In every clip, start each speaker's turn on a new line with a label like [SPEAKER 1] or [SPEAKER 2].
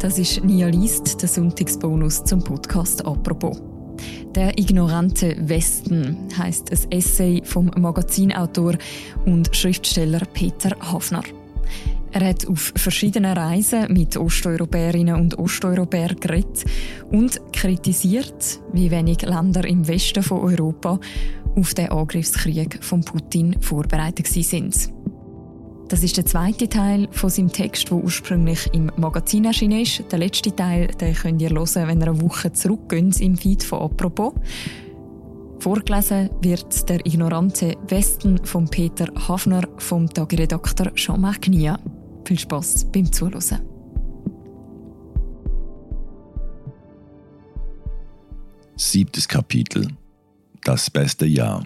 [SPEAKER 1] Das ist Nia Liest, der Sonntagsbonus zum Podcast «Apropos». Der ignorante Westen heißt ein Essay vom Magazinautor und Schriftsteller Peter Hafner. Er hat auf verschiedenen Reisen mit Osteuropäerinnen und Osteuropäern geredet und kritisiert, wie wenig Länder im Westen von Europa auf den Angriffskrieg von Putin vorbereitet sind. Das ist der zweite Teil von seinem Text, der ursprünglich im Magazin erschienen ist. Der letzte Teil den könnt ihr hören, wenn ihr eine Woche zurückgeht im Feed von «Apropos». Vorgelesen wird der ignorante Westen von Peter Hafner vom Tagiredakteur Jean-Marc Nia. Viel Spass beim Zuhören.
[SPEAKER 2] Siebtes Kapitel Das beste Jahr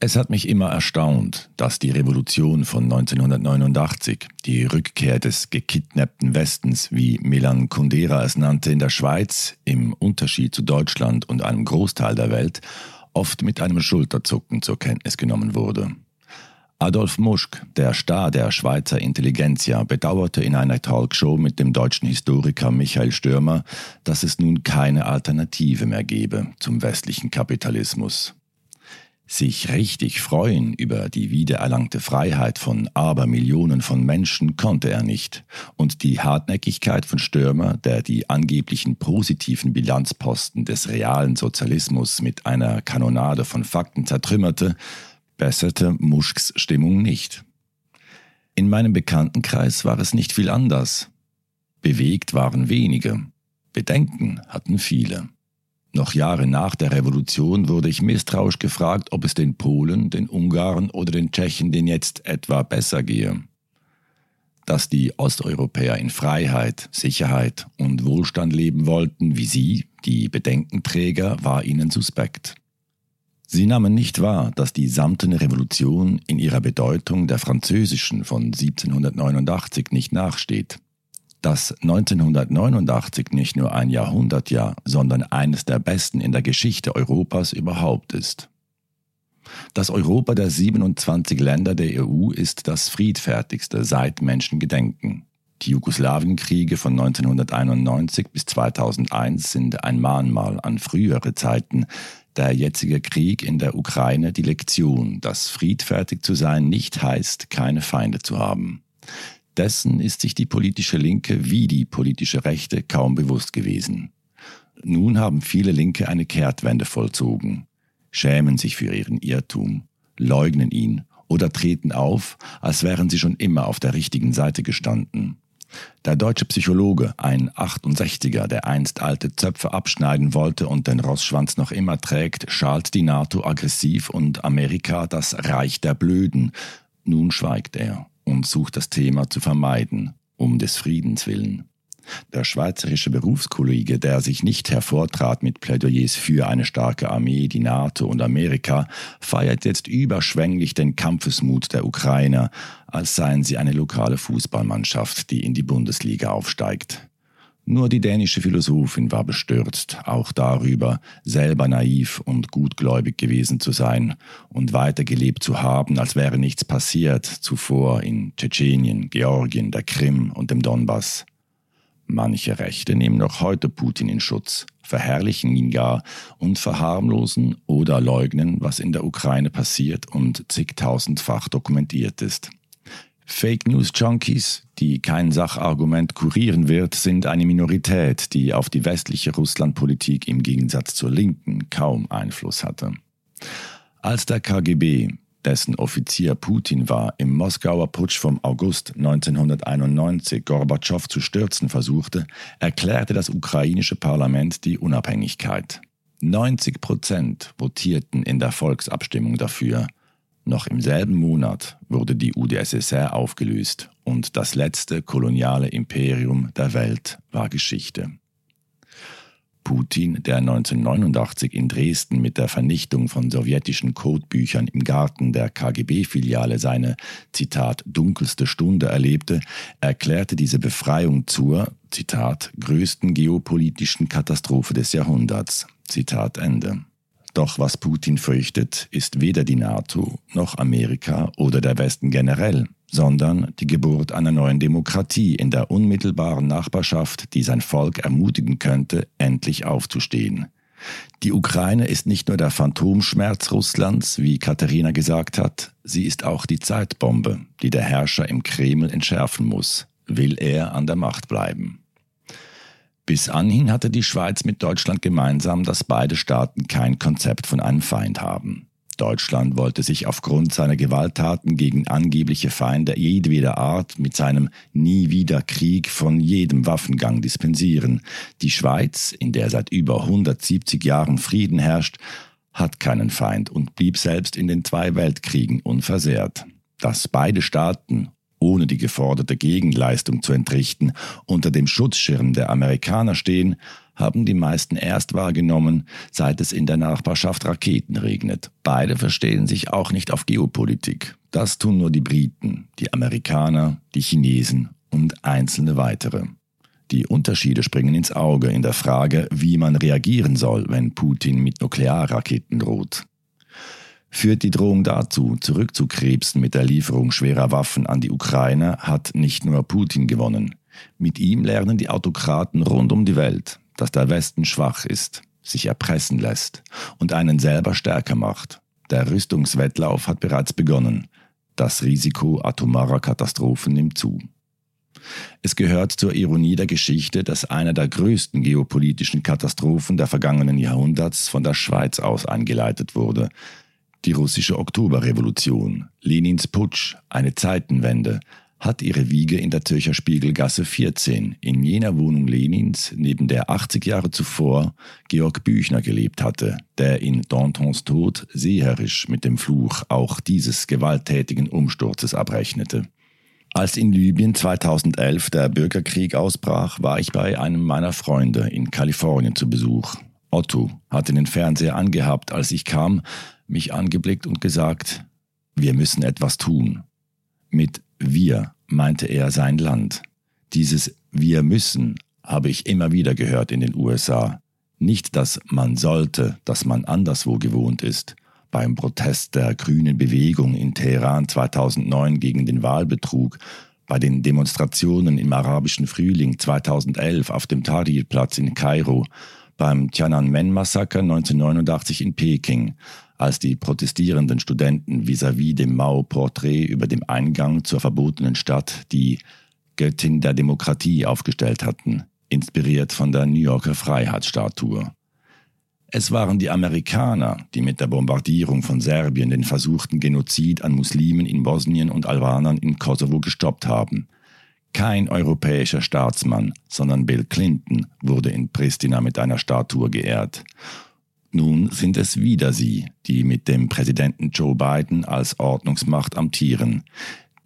[SPEAKER 2] es hat mich immer erstaunt, dass die Revolution von 1989, die Rückkehr des gekidnappten Westens, wie Milan Kundera es nannte, in der Schweiz, im Unterschied zu Deutschland und einem Großteil der Welt, oft mit einem Schulterzucken zur Kenntnis genommen wurde. Adolf Muschk, der Star der Schweizer Intelligenzia, bedauerte in einer Talkshow mit dem deutschen Historiker Michael Stürmer, dass es nun keine Alternative mehr gebe zum westlichen Kapitalismus. Sich richtig freuen über die wiedererlangte Freiheit von Abermillionen von Menschen konnte er nicht, und die Hartnäckigkeit von Stürmer, der die angeblichen positiven Bilanzposten des realen Sozialismus mit einer Kanonade von Fakten zertrümmerte, besserte Muschks Stimmung nicht. In meinem Bekanntenkreis war es nicht viel anders. Bewegt waren wenige, Bedenken hatten viele. Noch Jahre nach der Revolution wurde ich misstrauisch gefragt, ob es den Polen, den Ungarn oder den Tschechen denn jetzt etwa besser gehe. Dass die Osteuropäer in Freiheit, Sicherheit und Wohlstand leben wollten, wie sie, die Bedenkenträger, war ihnen suspekt. Sie nahmen nicht wahr, dass die samtene Revolution in ihrer Bedeutung der französischen von 1789 nicht nachsteht dass 1989 nicht nur ein Jahrhundertjahr, sondern eines der besten in der Geschichte Europas überhaupt ist. Das Europa der 27 Länder der EU ist das friedfertigste seit Menschengedenken. Die Jugoslawienkriege von 1991 bis 2001 sind ein Mahnmal an frühere Zeiten. Der jetzige Krieg in der Ukraine die Lektion, dass friedfertig zu sein nicht heißt, keine Feinde zu haben. Dessen ist sich die politische Linke wie die politische Rechte kaum bewusst gewesen. Nun haben viele Linke eine Kehrtwende vollzogen, schämen sich für ihren Irrtum, leugnen ihn oder treten auf, als wären sie schon immer auf der richtigen Seite gestanden. Der deutsche Psychologe, ein 68er, der einst alte Zöpfe abschneiden wollte und den Rossschwanz noch immer trägt, schalt die NATO aggressiv und Amerika das Reich der Blöden. Nun schweigt er und sucht das Thema zu vermeiden, um des Friedens willen. Der schweizerische Berufskollege, der sich nicht hervortrat mit Plädoyers für eine starke Armee, die NATO und Amerika, feiert jetzt überschwänglich den Kampfesmut der Ukrainer, als seien sie eine lokale Fußballmannschaft, die in die Bundesliga aufsteigt. Nur die dänische Philosophin war bestürzt, auch darüber, selber naiv und gutgläubig gewesen zu sein und weitergelebt zu haben, als wäre nichts passiert zuvor in Tschetschenien, Georgien, der Krim und dem Donbass. Manche Rechte nehmen noch heute Putin in Schutz, verherrlichen ihn gar und verharmlosen oder leugnen, was in der Ukraine passiert und zigtausendfach dokumentiert ist. Fake News Junkies, die kein Sachargument kurieren wird, sind eine Minorität, die auf die westliche Russlandpolitik im Gegensatz zur Linken kaum Einfluss hatte. Als der KGB, dessen Offizier Putin war, im Moskauer Putsch vom August 1991 Gorbatschow zu stürzen versuchte, erklärte das ukrainische Parlament die Unabhängigkeit. 90 Prozent votierten in der Volksabstimmung dafür, noch im selben Monat wurde die UdSSR aufgelöst und das letzte koloniale Imperium der Welt war Geschichte. Putin, der 1989 in Dresden mit der Vernichtung von sowjetischen Codebüchern im Garten der KGB-Filiale seine, Zitat, dunkelste Stunde erlebte, erklärte diese Befreiung zur, Zitat, größten geopolitischen Katastrophe des Jahrhunderts. Zitat Ende. Doch was Putin fürchtet, ist weder die NATO noch Amerika oder der Westen generell, sondern die Geburt einer neuen Demokratie in der unmittelbaren Nachbarschaft, die sein Volk ermutigen könnte, endlich aufzustehen. Die Ukraine ist nicht nur der Phantomschmerz Russlands, wie Katharina gesagt hat, sie ist auch die Zeitbombe, die der Herrscher im Kreml entschärfen muss, will er an der Macht bleiben. Bis anhin hatte die Schweiz mit Deutschland gemeinsam, dass beide Staaten kein Konzept von einem Feind haben. Deutschland wollte sich aufgrund seiner Gewalttaten gegen angebliche Feinde jedweder Art mit seinem Nie wieder Krieg von jedem Waffengang dispensieren. Die Schweiz, in der seit über 170 Jahren Frieden herrscht, hat keinen Feind und blieb selbst in den zwei Weltkriegen unversehrt. Dass beide Staaten ohne die geforderte Gegenleistung zu entrichten, unter dem Schutzschirm der Amerikaner stehen, haben die meisten erst wahrgenommen, seit es in der Nachbarschaft Raketen regnet. Beide verstehen sich auch nicht auf Geopolitik. Das tun nur die Briten, die Amerikaner, die Chinesen und einzelne weitere. Die Unterschiede springen ins Auge in der Frage, wie man reagieren soll, wenn Putin mit Nuklearraketen droht. Führt die Drohung dazu, zurückzukrebsen mit der Lieferung schwerer Waffen an die Ukraine, hat nicht nur Putin gewonnen. Mit ihm lernen die Autokraten rund um die Welt, dass der Westen schwach ist, sich erpressen lässt und einen selber stärker macht. Der Rüstungswettlauf hat bereits begonnen. Das Risiko atomarer Katastrophen nimmt zu. Es gehört zur Ironie der Geschichte, dass eine der größten geopolitischen Katastrophen der vergangenen Jahrhunderts von der Schweiz aus eingeleitet wurde, die russische Oktoberrevolution, Lenins Putsch, eine Zeitenwende, hat ihre Wiege in der Zürcher Spiegelgasse 14, in jener Wohnung Lenins, neben der 80 Jahre zuvor Georg Büchner gelebt hatte, der in Dantons Tod seherisch mit dem Fluch auch dieses gewalttätigen Umsturzes abrechnete. Als in Libyen 2011 der Bürgerkrieg ausbrach, war ich bei einem meiner Freunde in Kalifornien zu Besuch. Otto hatte den Fernseher angehabt, als ich kam, mich angeblickt und gesagt, wir müssen etwas tun. Mit wir meinte er sein Land. Dieses wir müssen habe ich immer wieder gehört in den USA. Nicht dass man sollte, dass man anderswo gewohnt ist. Beim Protest der grünen Bewegung in Teheran 2009 gegen den Wahlbetrug, bei den Demonstrationen im arabischen Frühling 2011 auf dem Tahrir-Platz in Kairo, beim Tiananmen-Massaker 1989 in Peking, als die protestierenden Studenten vis-à-vis -vis dem Mao-Porträt über dem Eingang zur verbotenen Stadt die Göttin der Demokratie aufgestellt hatten, inspiriert von der New Yorker Freiheitsstatue. Es waren die Amerikaner, die mit der Bombardierung von Serbien den versuchten Genozid an Muslimen in Bosnien und Albanern in Kosovo gestoppt haben. Kein europäischer Staatsmann, sondern Bill Clinton wurde in Pristina mit einer Statue geehrt. Nun sind es wieder sie, die mit dem Präsidenten Joe Biden als Ordnungsmacht amtieren.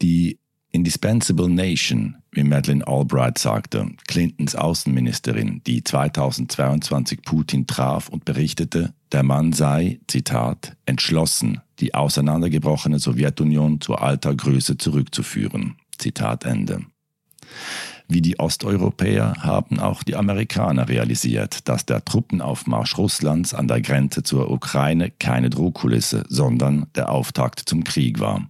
[SPEAKER 2] Die Indispensable Nation, wie Madeleine Albright sagte, Clintons Außenministerin, die 2022 Putin traf und berichtete, der Mann sei, Zitat, entschlossen, die auseinandergebrochene Sowjetunion zur alter Größe zurückzuführen. Zitat Ende. Wie die Osteuropäer haben auch die Amerikaner realisiert, dass der Truppenaufmarsch Russlands an der Grenze zur Ukraine keine Drohkulisse, sondern der Auftakt zum Krieg war.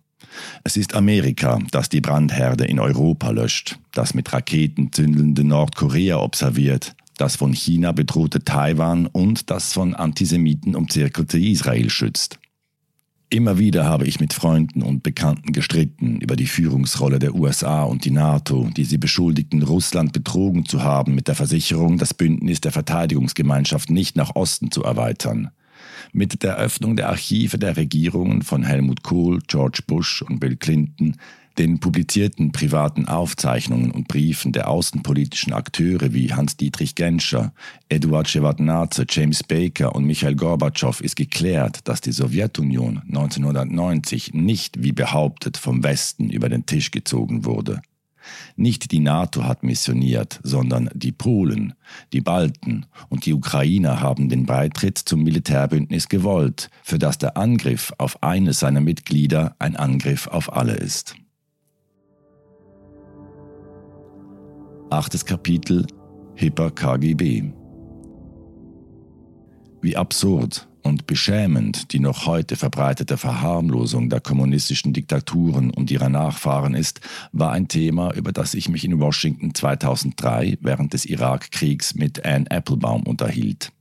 [SPEAKER 2] Es ist Amerika, das die Brandherde in Europa löscht, das mit Raketen zündelnde Nordkorea observiert, das von China bedrohte Taiwan und das von Antisemiten umzirkelte Israel schützt. Immer wieder habe ich mit Freunden und Bekannten gestritten über die Führungsrolle der USA und die NATO, die sie beschuldigten, Russland betrogen zu haben mit der Versicherung, das Bündnis der Verteidigungsgemeinschaft nicht nach Osten zu erweitern. Mit der Öffnung der Archive der Regierungen von Helmut Kohl, George Bush und Bill Clinton den publizierten privaten Aufzeichnungen und Briefen der außenpolitischen Akteure wie Hans-Dietrich Genscher, Eduard Shevardnadze, James Baker und Michael Gorbatschow ist geklärt, dass die Sowjetunion 1990 nicht wie behauptet vom Westen über den Tisch gezogen wurde. Nicht die NATO hat missioniert, sondern die Polen, die Balten und die Ukrainer haben den Beitritt zum Militärbündnis gewollt, für das der Angriff auf eines seiner Mitglieder ein Angriff auf alle ist. Achtes Kapitel Hipper KGB Wie absurd und beschämend die noch heute verbreitete Verharmlosung der kommunistischen Diktaturen und ihrer Nachfahren ist, war ein Thema, über das ich mich in Washington 2003 während des Irakkriegs mit Anne Applebaum unterhielt.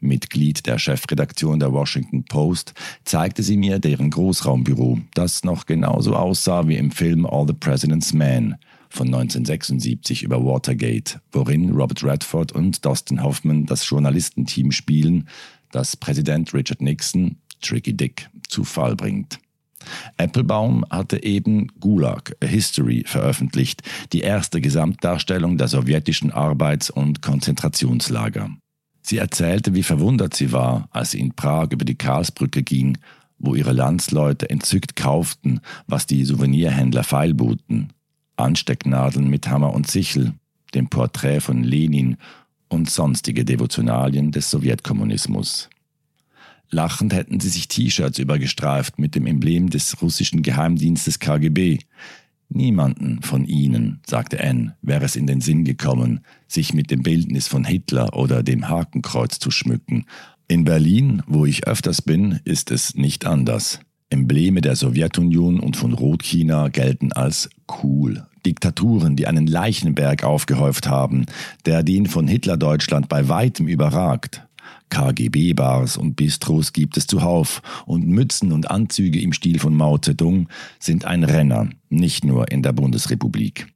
[SPEAKER 2] Mitglied der Chefredaktion der Washington Post, zeigte sie mir deren Großraumbüro, das noch genauso aussah wie im Film All the President's Men von 1976 über Watergate, worin Robert Redford und Dustin Hoffman das Journalistenteam spielen, das Präsident Richard Nixon, Tricky Dick, zu Fall bringt. Applebaum hatte eben Gulag, A History, veröffentlicht, die erste Gesamtdarstellung der sowjetischen Arbeits- und Konzentrationslager. Sie erzählte, wie verwundert sie war, als sie in Prag über die Karlsbrücke ging, wo ihre Landsleute entzückt kauften, was die Souvenirhändler feilboten. Anstecknadeln mit Hammer und Sichel, dem Porträt von Lenin und sonstige Devotionalien des Sowjetkommunismus. Lachend hätten sie sich T-Shirts übergestreift mit dem Emblem des russischen Geheimdienstes KGB. Niemanden von ihnen, sagte Anne, wäre es in den Sinn gekommen, sich mit dem Bildnis von Hitler oder dem Hakenkreuz zu schmücken. In Berlin, wo ich öfters bin, ist es nicht anders. Embleme der Sowjetunion und von Rotchina gelten als cool. Diktaturen, die einen Leichenberg aufgehäuft haben, der den von Hitlerdeutschland bei weitem überragt. KGB-Bars und Bistros gibt es zuhauf und Mützen und Anzüge im Stil von Mao Zedong sind ein Renner, nicht nur in der Bundesrepublik.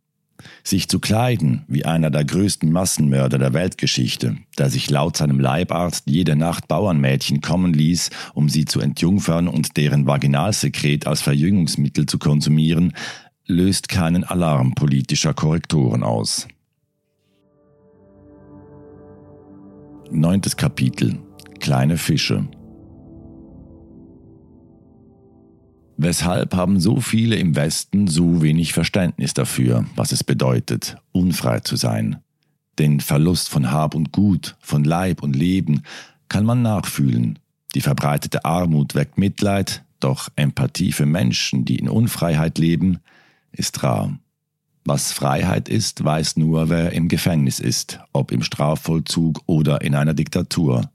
[SPEAKER 2] Sich zu kleiden wie einer der größten Massenmörder der Weltgeschichte, der sich laut seinem Leibarzt jede Nacht Bauernmädchen kommen ließ, um sie zu entjungfern und deren Vaginalsekret als Verjüngungsmittel zu konsumieren, löst keinen Alarm politischer Korrektoren aus. Neuntes Kapitel Kleine Fische Weshalb haben so viele im Westen so wenig Verständnis dafür, was es bedeutet, unfrei zu sein? Den Verlust von Hab und Gut, von Leib und Leben kann man nachfühlen. Die verbreitete Armut weckt Mitleid, doch Empathie für Menschen, die in Unfreiheit leben, ist rar. Was Freiheit ist, weiß nur, wer im Gefängnis ist, ob im Strafvollzug oder in einer Diktatur.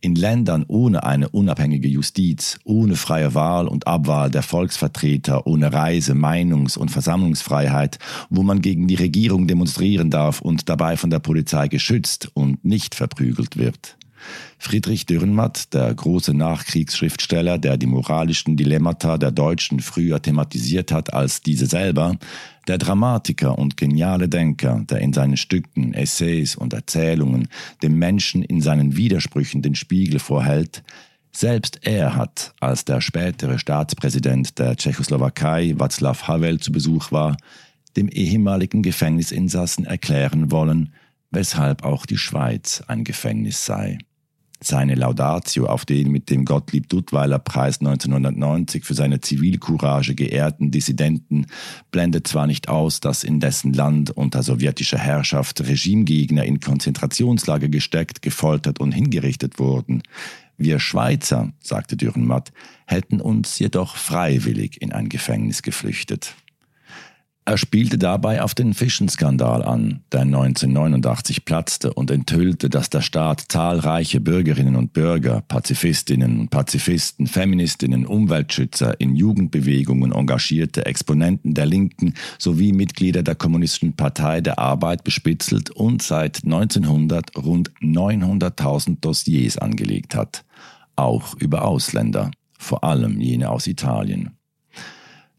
[SPEAKER 2] In Ländern ohne eine unabhängige Justiz, ohne freie Wahl und Abwahl der Volksvertreter, ohne Reise-, Meinungs- und Versammlungsfreiheit, wo man gegen die Regierung demonstrieren darf und dabei von der Polizei geschützt und nicht verprügelt wird. Friedrich Dürrenmatt, der große Nachkriegsschriftsteller, der die moralischen Dilemmata der Deutschen früher thematisiert hat als diese selber, der Dramatiker und geniale Denker, der in seinen Stücken, Essays und Erzählungen dem Menschen in seinen Widersprüchen den Spiegel vorhält, selbst er hat, als der spätere Staatspräsident der Tschechoslowakei Václav Havel zu Besuch war, dem ehemaligen Gefängnisinsassen erklären wollen, weshalb auch die Schweiz ein Gefängnis sei. Seine Laudatio auf den mit dem Gottlieb Duttweiler Preis 1990 für seine Zivilcourage geehrten Dissidenten blendet zwar nicht aus, dass in dessen Land unter sowjetischer Herrschaft Regimegegner in Konzentrationslager gesteckt, gefoltert und hingerichtet wurden. Wir Schweizer, sagte Dürrenmatt, hätten uns jedoch freiwillig in ein Gefängnis geflüchtet. Er spielte dabei auf den Fischenskandal an, der 1989 platzte und enthüllte, dass der Staat zahlreiche Bürgerinnen und Bürger, Pazifistinnen und Pazifisten, Feministinnen, Umweltschützer, in Jugendbewegungen engagierte Exponenten der Linken sowie Mitglieder der Kommunistischen Partei der Arbeit bespitzelt und seit 1900 rund 900.000 Dossiers angelegt hat, auch über Ausländer, vor allem jene aus Italien.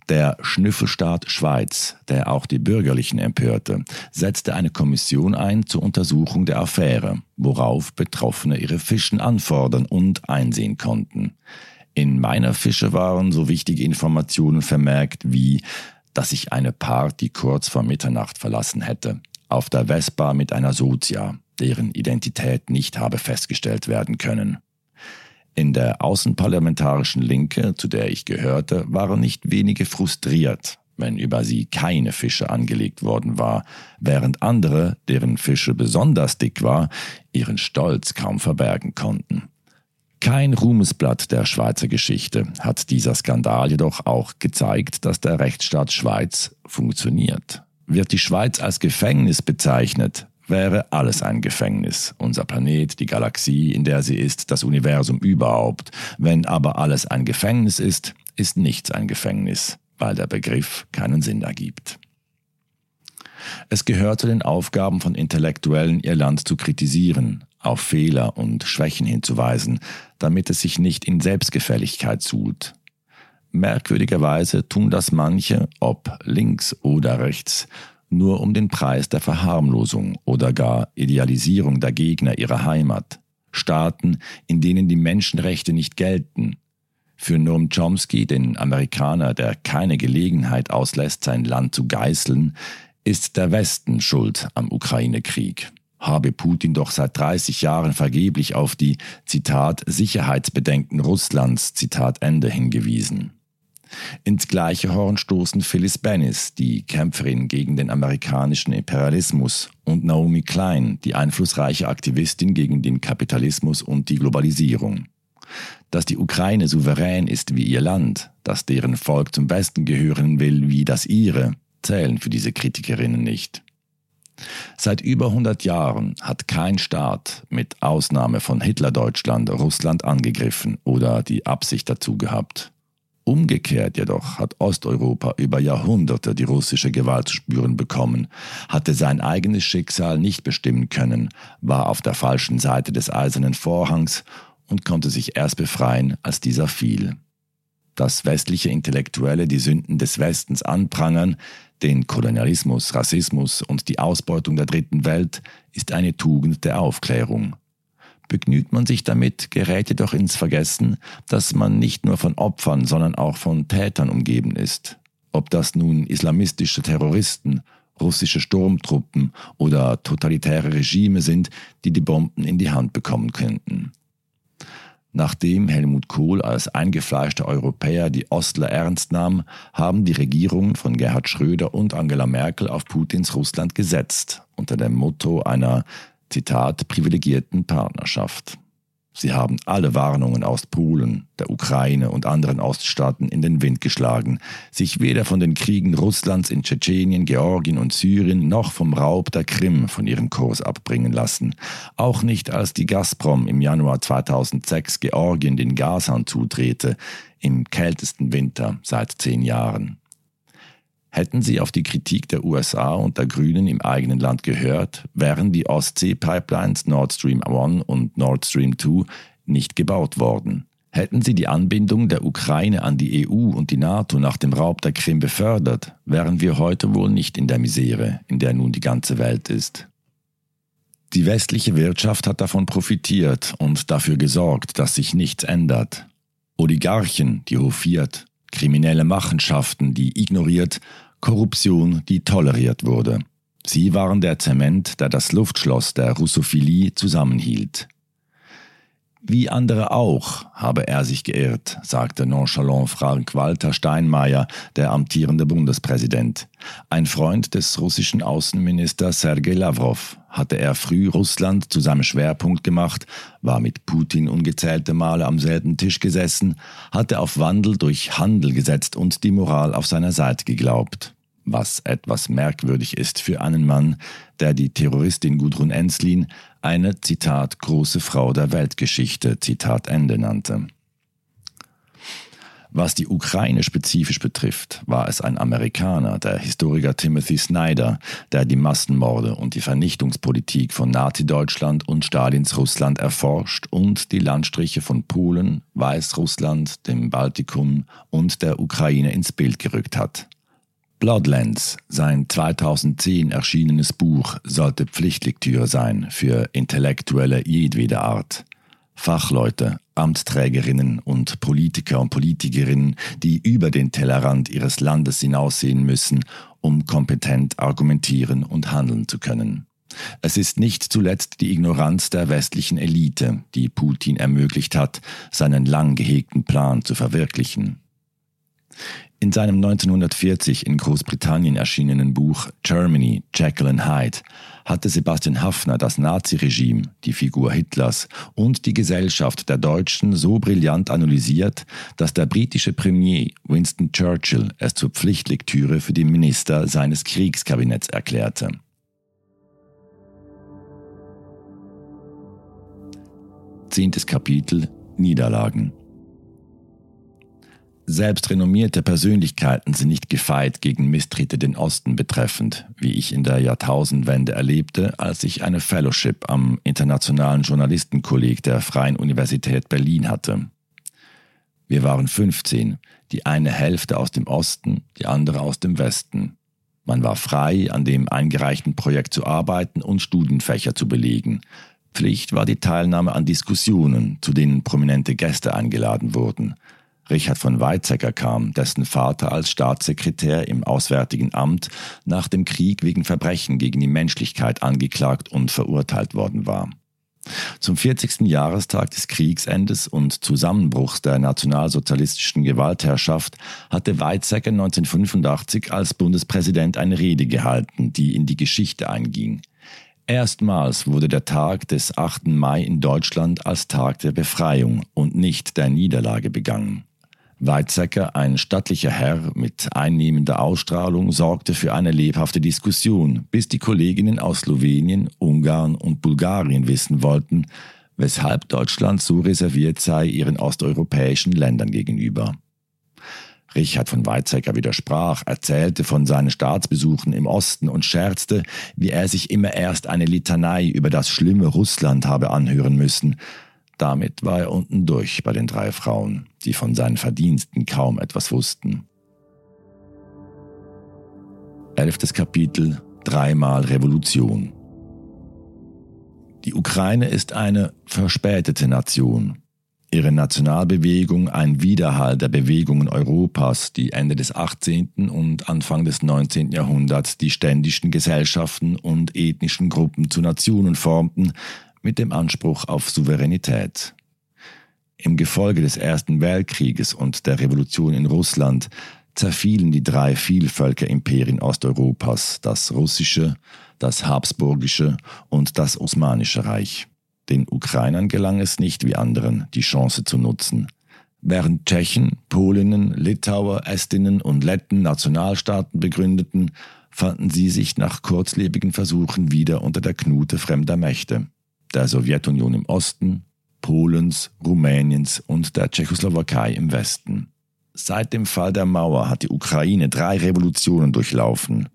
[SPEAKER 2] Der Schnüffelstaat Schweiz, der auch die Bürgerlichen empörte, setzte eine Kommission ein zur Untersuchung der Affäre, worauf Betroffene ihre Fischen anfordern und einsehen konnten. In meiner Fische waren so wichtige Informationen vermerkt wie, dass ich eine Party kurz vor Mitternacht verlassen hätte, auf der Vespa mit einer Sozia, deren Identität nicht habe festgestellt werden können. In der außenparlamentarischen Linke, zu der ich gehörte, waren nicht wenige frustriert, wenn über sie keine Fische angelegt worden war, während andere, deren Fische besonders dick war, ihren Stolz kaum verbergen konnten. Kein Ruhmesblatt der Schweizer Geschichte hat dieser Skandal jedoch auch gezeigt, dass der Rechtsstaat Schweiz funktioniert. Wird die Schweiz als Gefängnis bezeichnet, wäre alles ein Gefängnis. Unser Planet, die Galaxie, in der sie ist, das Universum überhaupt. Wenn aber alles ein Gefängnis ist, ist nichts ein Gefängnis, weil der Begriff keinen Sinn ergibt. Es gehört zu den Aufgaben von Intellektuellen, ihr Land zu kritisieren, auf Fehler und Schwächen hinzuweisen, damit es sich nicht in Selbstgefälligkeit suhlt. Merkwürdigerweise tun das manche, ob links oder rechts, nur um den Preis der Verharmlosung oder gar Idealisierung der Gegner ihrer Heimat. Staaten, in denen die Menschenrechte nicht gelten. Für Noam Chomsky, den Amerikaner, der keine Gelegenheit auslässt, sein Land zu geißeln, ist der Westen schuld am Ukraine-Krieg. Habe Putin doch seit 30 Jahren vergeblich auf die, Zitat, Sicherheitsbedenken Russlands, Zitat Ende hingewiesen. Ins gleiche Horn stoßen Phyllis Bennis, die Kämpferin gegen den amerikanischen Imperialismus, und Naomi Klein, die einflussreiche Aktivistin gegen den Kapitalismus und die Globalisierung. Dass die Ukraine souverän ist wie ihr Land, dass deren Volk zum Westen gehören will wie das ihre, zählen für diese Kritikerinnen nicht. Seit über 100 Jahren hat kein Staat, mit Ausnahme von Hitlerdeutschland, Russland angegriffen oder die Absicht dazu gehabt. Umgekehrt jedoch hat Osteuropa über Jahrhunderte die russische Gewalt zu spüren bekommen, hatte sein eigenes Schicksal nicht bestimmen können, war auf der falschen Seite des eisernen Vorhangs und konnte sich erst befreien, als dieser fiel. Dass westliche Intellektuelle die Sünden des Westens anprangern, den Kolonialismus, Rassismus und die Ausbeutung der dritten Welt, ist eine Tugend der Aufklärung. Begnügt man sich damit, gerät jedoch ins Vergessen, dass man nicht nur von Opfern, sondern auch von Tätern umgeben ist. Ob das nun islamistische Terroristen, russische Sturmtruppen oder totalitäre Regime sind, die die Bomben in die Hand bekommen könnten. Nachdem Helmut Kohl als eingefleischter Europäer die Ostler ernst nahm, haben die Regierungen von Gerhard Schröder und Angela Merkel auf Putins Russland gesetzt, unter dem Motto einer Zitat, privilegierten Partnerschaft. Sie haben alle Warnungen aus Polen, der Ukraine und anderen Oststaaten in den Wind geschlagen, sich weder von den Kriegen Russlands in Tschetschenien, Georgien und Syrien noch vom Raub der Krim von ihrem Kurs abbringen lassen. Auch nicht als die Gazprom im Januar 2006 Georgien den Gashahn zudrehte, im kältesten Winter seit zehn Jahren. Hätten sie auf die Kritik der USA und der Grünen im eigenen Land gehört, wären die Ostsee-Pipelines Nord Stream 1 und Nord Stream 2 nicht gebaut worden. Hätten sie die Anbindung der Ukraine an die EU und die NATO nach dem Raub der Krim befördert, wären wir heute wohl nicht in der Misere, in der nun die ganze Welt ist. Die westliche Wirtschaft hat davon profitiert und dafür gesorgt, dass sich nichts ändert. Oligarchen, die hofiert, kriminelle Machenschaften, die ignoriert, Korruption, die toleriert wurde. Sie waren der Zement, der das Luftschloss der Russophilie zusammenhielt. Wie andere auch habe er sich geirrt, sagte nonchalant Frank-Walter Steinmeier, der amtierende Bundespräsident. Ein Freund des russischen Außenministers Sergei Lavrov hatte er früh Russland zu seinem Schwerpunkt gemacht, war mit Putin ungezählte Male am selben Tisch gesessen, hatte auf Wandel durch Handel gesetzt und die Moral auf seiner Seite geglaubt was etwas merkwürdig ist für einen Mann, der die Terroristin Gudrun Enslin eine, Zitat, große Frau der Weltgeschichte, Zitat Ende nannte. Was die Ukraine spezifisch betrifft, war es ein Amerikaner, der Historiker Timothy Snyder, der die Massenmorde und die Vernichtungspolitik von Nazi-Deutschland und Stalins Russland erforscht und die Landstriche von Polen, Weißrussland, dem Baltikum und der Ukraine ins Bild gerückt hat. Bloodlands, sein 2010 erschienenes Buch, sollte Pflichtlektüre sein für Intellektuelle jedweder Art. Fachleute, Amtsträgerinnen und Politiker und Politikerinnen, die über den Tellerrand ihres Landes hinaussehen müssen, um kompetent argumentieren und handeln zu können. Es ist nicht zuletzt die Ignoranz der westlichen Elite, die Putin ermöglicht hat, seinen lang gehegten Plan zu verwirklichen. In seinem 1940 in Großbritannien erschienenen Buch Germany, Jekyll and Hyde hatte Sebastian Hafner das Naziregime, die Figur Hitlers und die Gesellschaft der Deutschen so brillant analysiert, dass der britische Premier Winston Churchill es zur Pflichtlektüre für den Minister seines Kriegskabinetts erklärte. Zehntes Kapitel Niederlagen selbst renommierte Persönlichkeiten sind nicht gefeit gegen Misstritte den Osten betreffend, wie ich in der Jahrtausendwende erlebte, als ich eine Fellowship am Internationalen Journalistenkolleg der Freien Universität Berlin hatte. Wir waren 15, die eine Hälfte aus dem Osten, die andere aus dem Westen. Man war frei, an dem eingereichten Projekt zu arbeiten und Studienfächer zu belegen. Pflicht war die Teilnahme an Diskussionen, zu denen prominente Gäste eingeladen wurden – Richard von Weizsäcker kam, dessen Vater als Staatssekretär im Auswärtigen Amt nach dem Krieg wegen Verbrechen gegen die Menschlichkeit angeklagt und verurteilt worden war. Zum 40. Jahrestag des Kriegsendes und Zusammenbruchs der nationalsozialistischen Gewaltherrschaft hatte Weizsäcker 1985 als Bundespräsident eine Rede gehalten, die in die Geschichte einging. Erstmals wurde der Tag des 8. Mai in Deutschland als Tag der Befreiung und nicht der Niederlage begangen. Weizsäcker, ein stattlicher Herr mit einnehmender Ausstrahlung, sorgte für eine lebhafte Diskussion, bis die Kolleginnen aus Slowenien, Ungarn und Bulgarien wissen wollten, weshalb Deutschland so reserviert sei ihren osteuropäischen Ländern gegenüber. Richard von Weizsäcker widersprach, erzählte von seinen Staatsbesuchen im Osten und scherzte, wie er sich immer erst eine Litanei über das schlimme Russland habe anhören müssen, damit war er unten durch bei den drei Frauen, die von seinen Verdiensten kaum etwas wussten. Elftes Kapitel Dreimal Revolution Die Ukraine ist eine verspätete Nation. Ihre Nationalbewegung ein Widerhall der Bewegungen Europas, die Ende des 18. und Anfang des 19. Jahrhunderts die ständischen Gesellschaften und ethnischen Gruppen zu Nationen formten, mit dem Anspruch auf Souveränität. Im Gefolge des Ersten Weltkrieges und der Revolution in Russland zerfielen die drei Vielvölkerimperien Osteuropas, das russische, das habsburgische und das osmanische Reich. Den Ukrainern gelang es nicht wie anderen, die Chance zu nutzen. Während Tschechen, Polinnen, Litauer, Estinnen und Letten Nationalstaaten begründeten, fanden sie sich nach kurzlebigen Versuchen wieder unter der Knute fremder Mächte der Sowjetunion im Osten, Polens, Rumäniens und der Tschechoslowakei im Westen. Seit dem Fall der Mauer hat die Ukraine drei Revolutionen durchlaufen.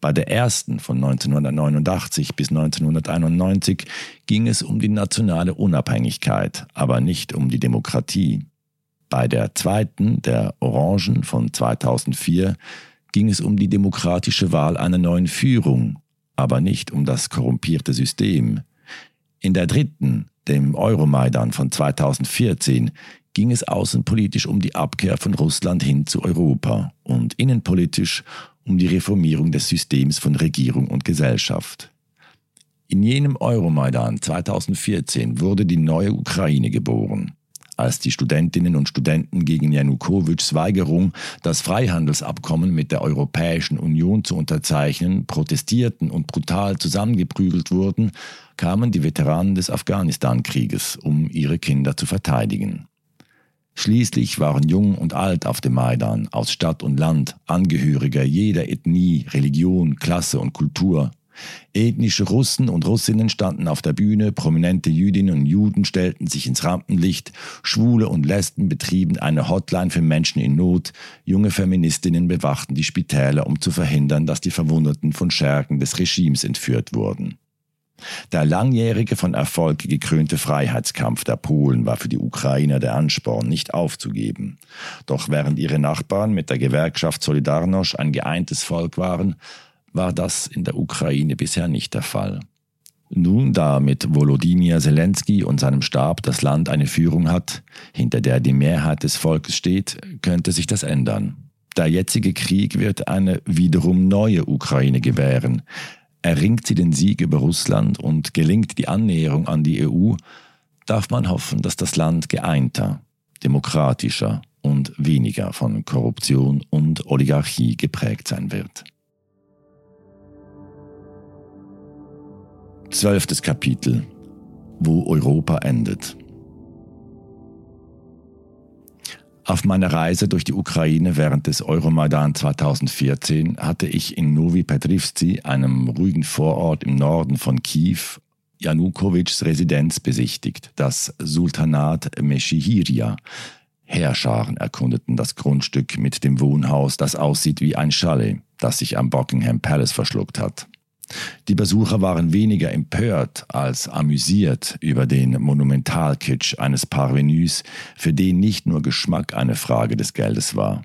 [SPEAKER 2] Bei der ersten von 1989 bis 1991 ging es um die nationale Unabhängigkeit, aber nicht um die Demokratie. Bei der zweiten, der Orangen von 2004, ging es um die demokratische Wahl einer neuen Führung, aber nicht um das korrumpierte System. In der dritten, dem Euromaidan von 2014, ging es außenpolitisch um die Abkehr von Russland hin zu Europa und innenpolitisch um die Reformierung des Systems von Regierung und Gesellschaft. In jenem Euromaidan 2014 wurde die neue Ukraine geboren als die Studentinnen und Studenten gegen Janukowitschs Weigerung, das Freihandelsabkommen mit der Europäischen Union zu unterzeichnen, protestierten und brutal zusammengeprügelt wurden, kamen die Veteranen des Afghanistan-Krieges, um ihre Kinder zu verteidigen. Schließlich waren Jung und Alt auf dem Maidan, aus Stadt und Land, Angehöriger jeder Ethnie, Religion, Klasse und Kultur, Ethnische Russen und Russinnen standen auf der Bühne, prominente Jüdinnen und Juden stellten sich ins Rampenlicht, Schwule und Lesben betrieben eine Hotline für Menschen in Not, junge Feministinnen bewachten die Spitäler, um zu verhindern, dass die Verwundeten von Schergen des Regimes entführt wurden. Der langjährige von Erfolg gekrönte Freiheitskampf der Polen war für die Ukrainer der Ansporn, nicht aufzugeben. Doch während ihre Nachbarn mit der Gewerkschaft Solidarność ein geeintes Volk waren, war das in der Ukraine bisher nicht der Fall. Nun, da mit Volodymyr Zelensky und seinem Stab das Land eine Führung hat, hinter der die Mehrheit des Volkes steht, könnte sich das ändern. Der jetzige Krieg wird eine wiederum neue Ukraine gebären. Erringt sie den Sieg über Russland und gelingt die Annäherung an die EU, darf man hoffen, dass das Land geeinter, demokratischer und weniger von Korruption und Oligarchie geprägt sein wird. Zwölftes Kapitel, wo Europa endet. Auf meiner Reise durch die Ukraine während des Euromaidan 2014 hatte ich in Novi Petrivci, einem ruhigen Vorort im Norden von Kiew, Janukowitschs Residenz besichtigt, das Sultanat Meschihiria. Herrscharen erkundeten das Grundstück mit dem Wohnhaus, das aussieht wie ein Chalet, das sich am Buckingham Palace verschluckt hat. Die Besucher waren weniger empört als amüsiert über den Monumentalkitsch eines Parvenus, für den nicht nur Geschmack eine Frage des Geldes war.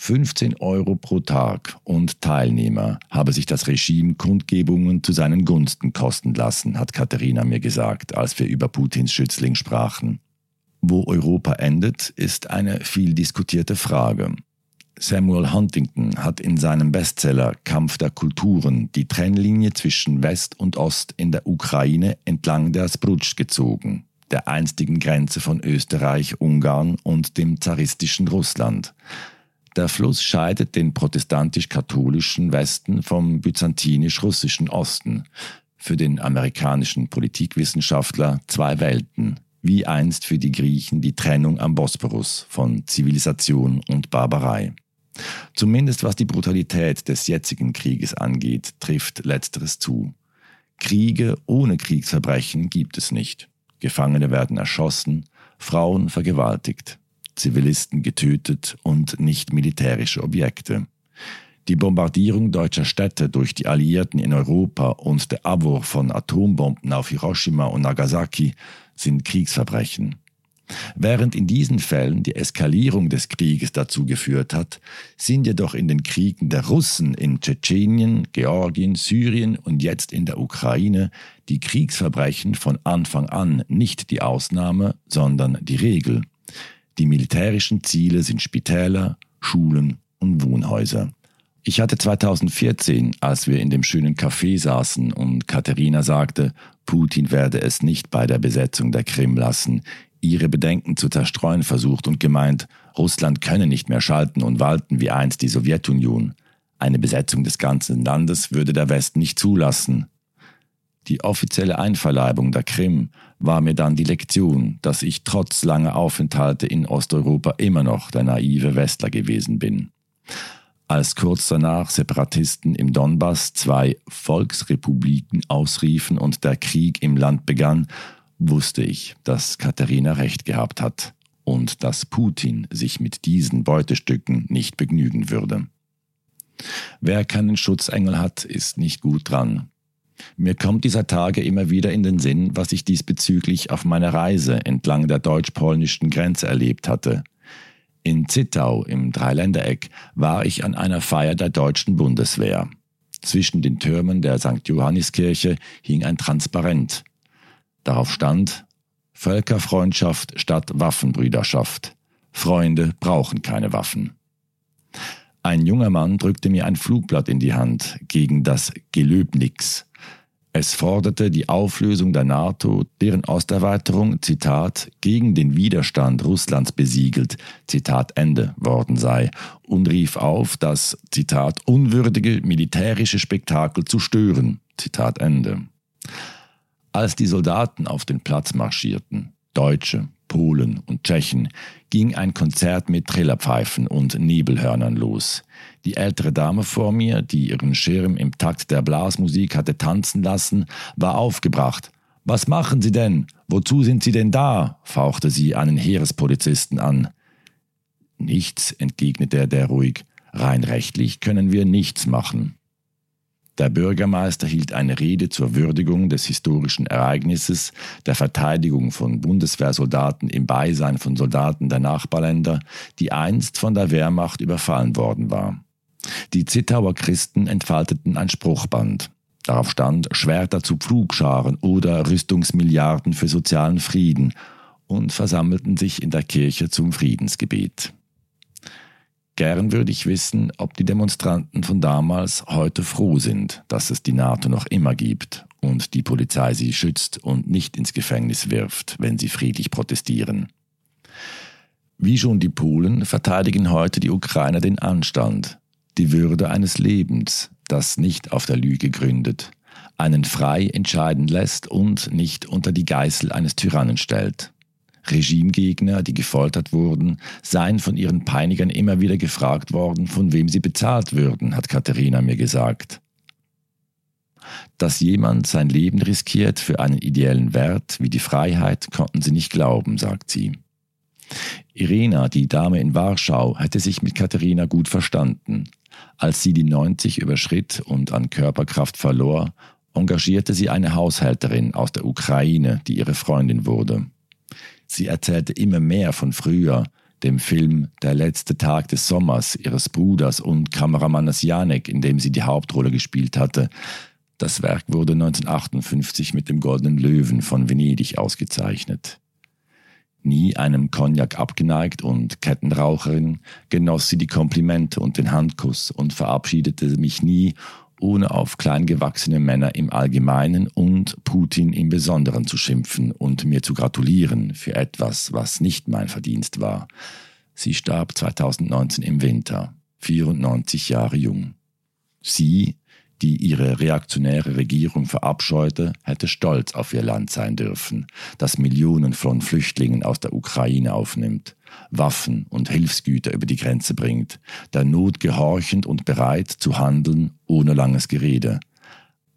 [SPEAKER 2] 15 Euro pro Tag und Teilnehmer habe sich das Regime Kundgebungen zu seinen Gunsten kosten lassen, hat Katharina mir gesagt, als wir über Putins Schützling sprachen. Wo Europa endet, ist eine viel diskutierte Frage. Samuel Huntington hat in seinem Bestseller Kampf der Kulturen die Trennlinie zwischen West und Ost in der Ukraine entlang der Sprutsch gezogen, der einstigen Grenze von Österreich, Ungarn und dem zaristischen Russland. Der Fluss scheidet den protestantisch-katholischen Westen vom byzantinisch-russischen Osten. Für den amerikanischen Politikwissenschaftler zwei Welten, wie einst für die Griechen die Trennung am Bosporus von Zivilisation und Barbarei. Zumindest was die Brutalität des jetzigen Krieges angeht, trifft letzteres zu. Kriege ohne Kriegsverbrechen gibt es nicht. Gefangene werden erschossen, Frauen vergewaltigt. Zivilisten getötet und nicht militärische Objekte. Die Bombardierung deutscher Städte durch die Alliierten in Europa und der Abwurf von Atombomben auf Hiroshima und Nagasaki sind Kriegsverbrechen. Während in diesen Fällen die Eskalierung des Krieges dazu geführt hat, sind jedoch in den Kriegen der Russen in Tschetschenien, Georgien, Syrien und jetzt in der Ukraine die Kriegsverbrechen von Anfang an nicht die Ausnahme, sondern die Regel. Die militärischen Ziele sind Spitäler, Schulen und Wohnhäuser. Ich hatte 2014, als wir in dem schönen Café saßen und Katharina sagte, Putin werde es nicht bei der Besetzung der Krim lassen, ihre Bedenken zu zerstreuen versucht und gemeint, Russland könne nicht mehr schalten und walten wie einst die Sowjetunion. Eine Besetzung des ganzen Landes würde der Westen nicht zulassen. Die offizielle Einverleibung der Krim war mir dann die Lektion, dass ich trotz langer Aufenthalte in Osteuropa immer noch der naive Westler gewesen bin. Als kurz danach Separatisten im Donbass zwei Volksrepubliken ausriefen und der Krieg im Land begann, wusste ich, dass Katharina recht gehabt hat und dass Putin sich mit diesen Beutestücken nicht begnügen würde. Wer keinen Schutzengel hat, ist nicht gut dran. Mir kommt dieser Tage immer wieder in den Sinn, was ich diesbezüglich auf meiner Reise entlang der deutsch-polnischen Grenze erlebt hatte. In Zittau im Dreiländereck war ich an einer Feier der deutschen Bundeswehr. Zwischen den Türmen der St. Johanniskirche hing ein Transparent. Darauf stand Völkerfreundschaft statt Waffenbrüderschaft. Freunde brauchen keine Waffen. Ein junger Mann drückte mir ein Flugblatt in die Hand gegen das Gelöbnix, es forderte die Auflösung der NATO, deren Osterweiterung, Zitat, gegen den Widerstand Russlands besiegelt, Zitat Ende, worden sei und rief auf, das, Zitat, unwürdige militärische Spektakel zu stören, Zitat Ende. Als die Soldaten auf den Platz marschierten, Deutsche, Polen und Tschechen ging ein Konzert mit Trillerpfeifen und Nebelhörnern los. Die ältere Dame vor mir, die ihren Schirm im Takt der Blasmusik hatte tanzen lassen, war aufgebracht. Was machen Sie denn? Wozu sind Sie denn da? fauchte sie einen Heerespolizisten an. Nichts, entgegnete er der ruhig. Rein rechtlich können wir nichts machen. Der Bürgermeister hielt eine Rede zur Würdigung des historischen Ereignisses, der Verteidigung von Bundeswehrsoldaten im Beisein von Soldaten der Nachbarländer, die einst von der Wehrmacht überfallen worden war. Die Zittauer Christen entfalteten ein Spruchband. Darauf stand Schwerter zu Pflugscharen oder Rüstungsmilliarden für sozialen Frieden und versammelten sich in der Kirche zum Friedensgebet. Gern würde ich wissen, ob die Demonstranten von damals heute froh sind, dass es die NATO noch immer gibt und die Polizei sie schützt und nicht ins Gefängnis wirft, wenn sie friedlich protestieren. Wie schon die Polen verteidigen heute die Ukrainer den Anstand, die Würde eines Lebens, das nicht auf der Lüge gründet, einen frei entscheiden lässt und nicht unter die Geißel eines Tyrannen stellt. Regimegegner, die gefoltert wurden, seien von ihren Peinigern immer wieder gefragt worden, von wem sie bezahlt würden, hat Katharina mir gesagt. Dass jemand sein Leben riskiert für einen ideellen Wert wie die Freiheit, konnten sie nicht glauben, sagt sie. Irena, die Dame in Warschau, hätte sich mit Katharina gut verstanden. Als sie die 90 überschritt und an Körperkraft verlor, engagierte sie eine Haushälterin aus der Ukraine, die ihre Freundin wurde. Sie erzählte immer mehr von früher, dem Film Der letzte Tag des Sommers ihres Bruders und Kameramannes Janek, in dem sie die Hauptrolle gespielt hatte. Das Werk wurde 1958 mit dem Goldenen Löwen von Venedig ausgezeichnet. Nie einem Cognac abgeneigt und Kettenraucherin, genoss sie die Komplimente und den Handkuss und verabschiedete mich nie, ohne auf kleingewachsene Männer im Allgemeinen und Putin im Besonderen zu schimpfen und mir zu gratulieren für etwas, was nicht mein Verdienst war. Sie starb 2019 im Winter, 94 Jahre jung. Sie, die ihre reaktionäre Regierung verabscheute, hätte stolz auf ihr Land sein dürfen, das Millionen von Flüchtlingen aus der Ukraine aufnimmt, Waffen und Hilfsgüter über die Grenze bringt, der Not gehorchend und bereit zu handeln ohne langes Gerede.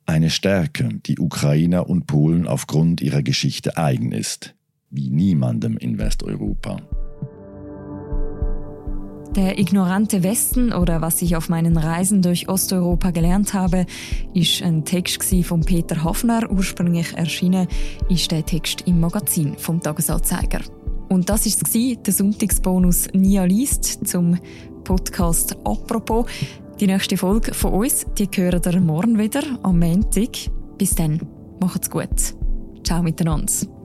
[SPEAKER 2] Eine Stärke, die Ukrainer und Polen aufgrund ihrer Geschichte eigen ist, wie niemandem in Westeuropa.
[SPEAKER 1] Der ignorante Westen oder was ich auf meinen Reisen durch Osteuropa gelernt habe, ist ein Text von Peter Hoffner. Ursprünglich erschienen ist der Text im Magazin vom Tagesanzeiger. Und das ist der Sonntagsbonus Nia liest zum Podcast Apropos. Die nächste Folge von uns, die hören ihr morgen wieder am Montag. Bis dann, macht's gut. Ciao miteinander.